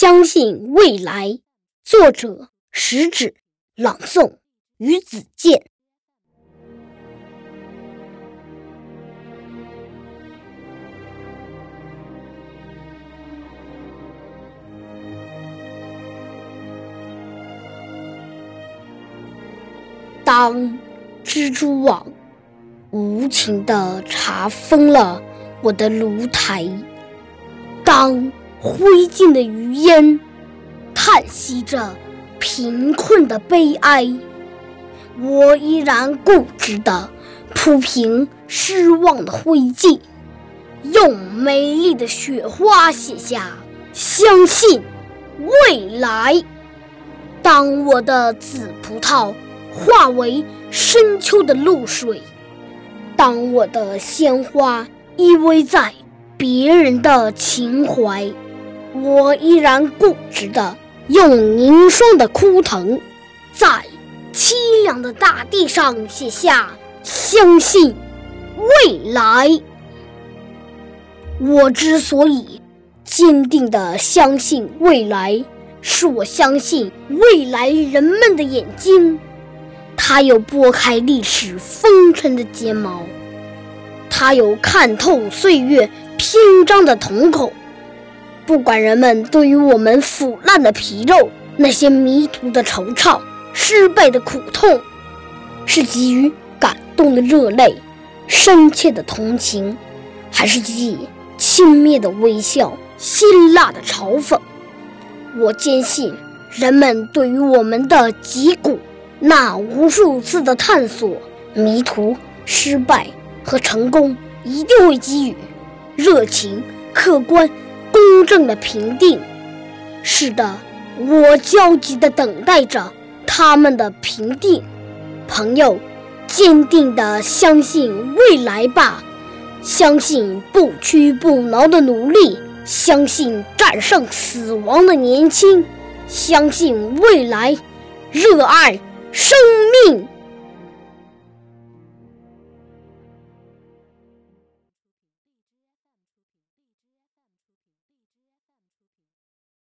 相信未来。作者：食指。朗诵：于子健。当蜘蛛网无情地查封了我的炉台，当灰烬的余烟叹息着贫困的悲哀，我依然固执地铺平失望的灰烬，用美丽的雪花写下相信未来。当我的紫葡萄化为深秋的露水，当我的鲜花依偎在别人的情怀，我依然固执地用凝霜的枯藤，在凄凉的大地上写下相信未来。我之所以坚定地相信未来，是我相信未来人们的眼睛。它有拨开历史风尘的睫毛，它有看透岁月篇章的瞳孔。不管人们对于我们腐烂的皮肉、那些迷途的惆怅、失败的苦痛，是给予感动的热泪、深切的同情，还是给予轻蔑的微笑、辛辣的嘲讽，我坚信，人们对于我们的脊骨。那无数次的探索、迷途、失败和成功，一定会给予热情、客观、公正的评定。是的，我焦急地等待着他们的评定。朋友，坚定地相信未来吧，相信不屈不挠的努力，相信战胜死亡的年轻，相信未来，热爱。生命。